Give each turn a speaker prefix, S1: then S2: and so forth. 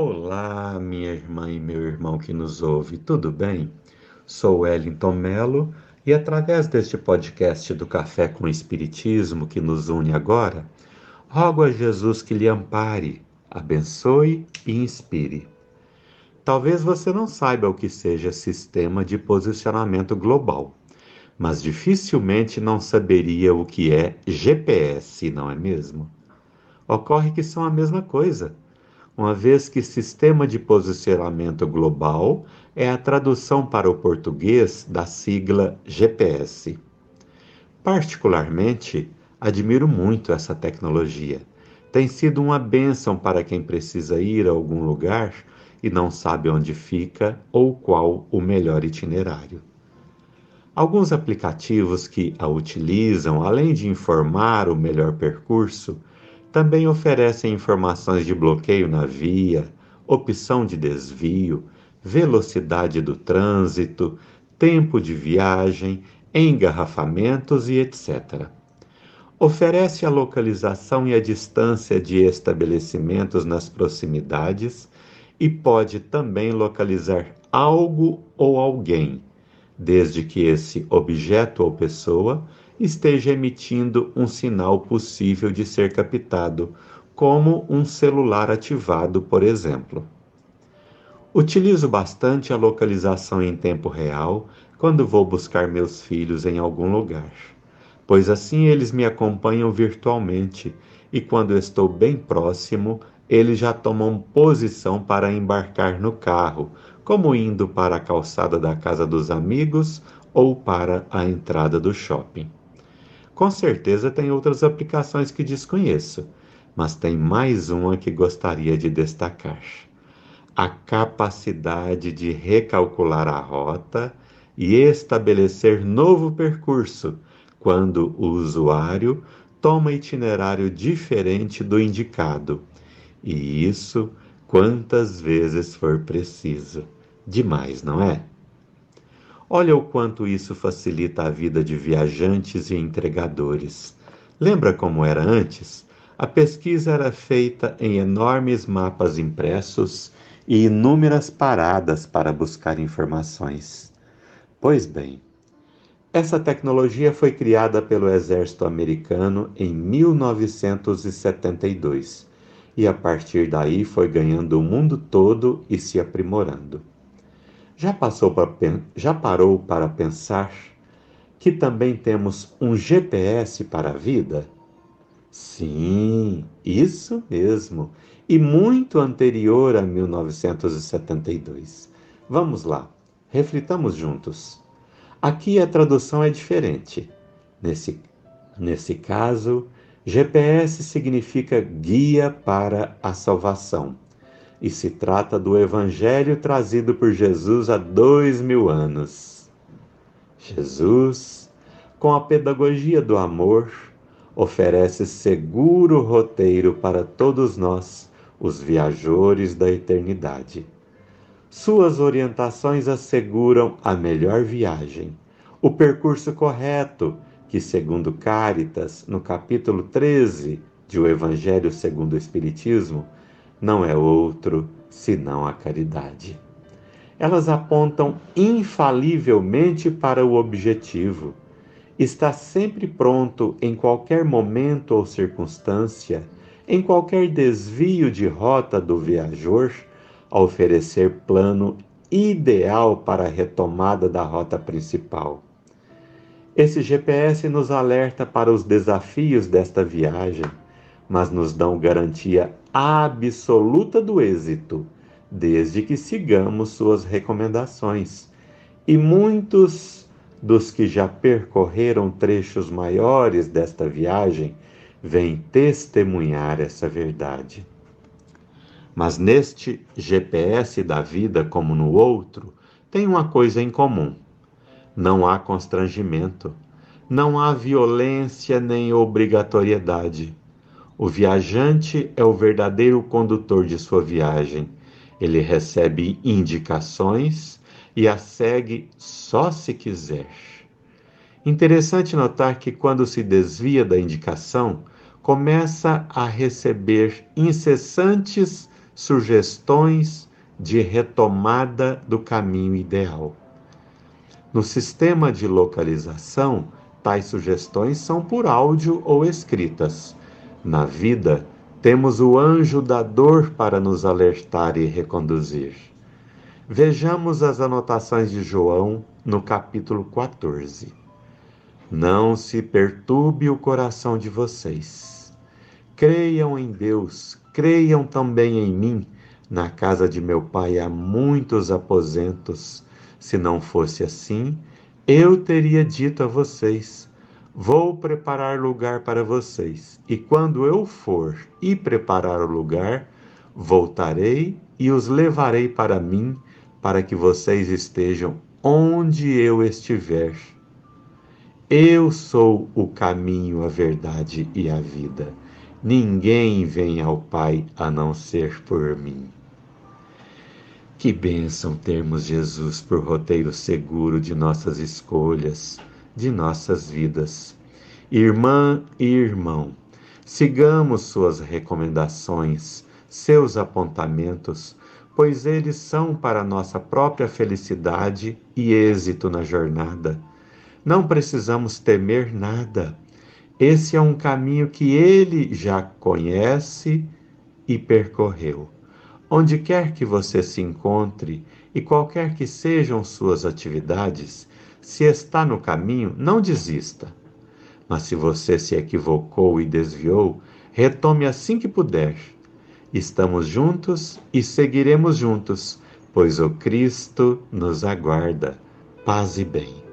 S1: Olá, minha irmã e meu irmão que nos ouve, tudo bem? Sou Wellington Melo e através deste podcast do Café com Espiritismo que nos une agora, rogo a Jesus que lhe ampare, abençoe e inspire. Talvez você não saiba o que seja sistema de posicionamento global, mas dificilmente não saberia o que é GPS, não é mesmo? Ocorre que são a mesma coisa uma vez que sistema de posicionamento global é a tradução para o português da sigla GPS. Particularmente, admiro muito essa tecnologia. Tem sido uma bênção para quem precisa ir a algum lugar e não sabe onde fica ou qual o melhor itinerário. Alguns aplicativos que a utilizam, além de informar o melhor percurso, também oferecem informações de bloqueio na via, opção de desvio, velocidade do trânsito, tempo de viagem, engarrafamentos e etc. Oferece a localização e a distância de estabelecimentos nas proximidades e pode também localizar algo ou alguém, desde que esse objeto ou pessoa esteja emitindo um sinal possível de ser captado, como um celular ativado, por exemplo. Utilizo bastante a localização em tempo real quando vou buscar meus filhos em algum lugar, pois assim eles me acompanham virtualmente e quando estou bem próximo, eles já tomam posição para embarcar no carro, como indo para a calçada da casa dos amigos ou para a entrada do shopping. Com certeza tem outras aplicações que desconheço, mas tem mais uma que gostaria de destacar: a capacidade de recalcular a rota e estabelecer novo percurso quando o usuário toma itinerário diferente do indicado. E isso quantas vezes for preciso. Demais, não é? Olha o quanto isso facilita a vida de viajantes e entregadores. Lembra como era antes? A pesquisa era feita em enormes mapas impressos e inúmeras paradas para buscar informações. Pois bem, essa tecnologia foi criada pelo exército americano em 1972 e a partir daí foi ganhando o mundo todo e se aprimorando. Já, passou já parou para pensar que também temos um GPS para a vida? Sim, isso mesmo, e muito anterior a 1972. Vamos lá, reflitamos juntos. Aqui a tradução é diferente. Nesse, nesse caso, GPS significa guia para a salvação e se trata do Evangelho trazido por Jesus há dois mil anos. Jesus, com a pedagogia do amor, oferece seguro roteiro para todos nós, os viajores da eternidade. Suas orientações asseguram a melhor viagem, o percurso correto, que, segundo Cáritas, no capítulo 13 de O Evangelho segundo o Espiritismo, não é outro senão a caridade. Elas apontam infalivelmente para o objetivo. Está sempre pronto em qualquer momento ou circunstância, em qualquer desvio de rota do viajor, a oferecer plano ideal para a retomada da rota principal. Esse GPS nos alerta para os desafios desta viagem mas nos dão garantia absoluta do êxito, desde que sigamos suas recomendações. E muitos dos que já percorreram trechos maiores desta viagem vêm testemunhar essa verdade. Mas neste GPS da vida, como no outro, tem uma coisa em comum: não há constrangimento, não há violência nem obrigatoriedade o viajante é o verdadeiro condutor de sua viagem. Ele recebe indicações e a segue só se quiser. Interessante notar que quando se desvia da indicação, começa a receber incessantes sugestões de retomada do caminho ideal. No sistema de localização, tais sugestões são por áudio ou escritas. Na vida, temos o anjo da dor para nos alertar e reconduzir. Vejamos as anotações de João no capítulo 14. Não se perturbe o coração de vocês. Creiam em Deus, creiam também em mim. Na casa de meu pai há muitos aposentos. Se não fosse assim, eu teria dito a vocês: Vou preparar lugar para vocês. E quando eu for e preparar o lugar, voltarei e os levarei para mim, para que vocês estejam onde eu estiver. Eu sou o caminho, a verdade e a vida. Ninguém vem ao Pai a não ser por mim. Que bênção termos Jesus por roteiro seguro de nossas escolhas, de nossas vidas. Irmã e irmão, sigamos suas recomendações, seus apontamentos, pois eles são para nossa própria felicidade e êxito na jornada. Não precisamos temer nada. Esse é um caminho que ele já conhece e percorreu. Onde quer que você se encontre e qualquer que sejam suas atividades, se está no caminho, não desista. Mas se você se equivocou e desviou, retome assim que puder Estamos juntos e seguiremos juntos, pois o Cristo nos aguarda. Paz e bem.